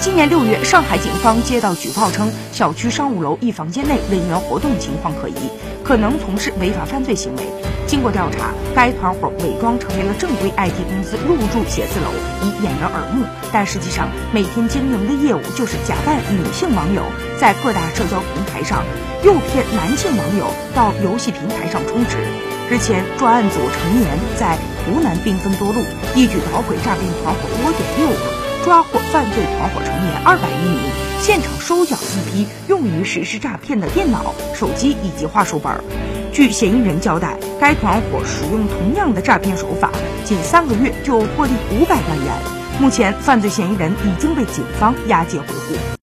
今年六月，上海警方接到举报称，小区商务楼一房间内人员活动情况可疑，可能从事违法犯罪行为。经过调查，该团伙伪装成为了正规 IT 公司入驻写字楼，以掩人耳目，但实际上每天经营的业务就是假扮女性网友，在各大社交平台上诱骗男性网友到游戏平台上充值。日前，专案组成员在湖南兵分多路，一举捣毁诈骗团伙窝点六个。抓获犯罪团伙成员二百余名，现场收缴一批用于实施诈骗的电脑、手机以及话术本。据嫌疑人交代，该团伙使用同样的诈骗手法，仅三个月就获利五百万元。目前，犯罪嫌疑人已经被警方押解回沪。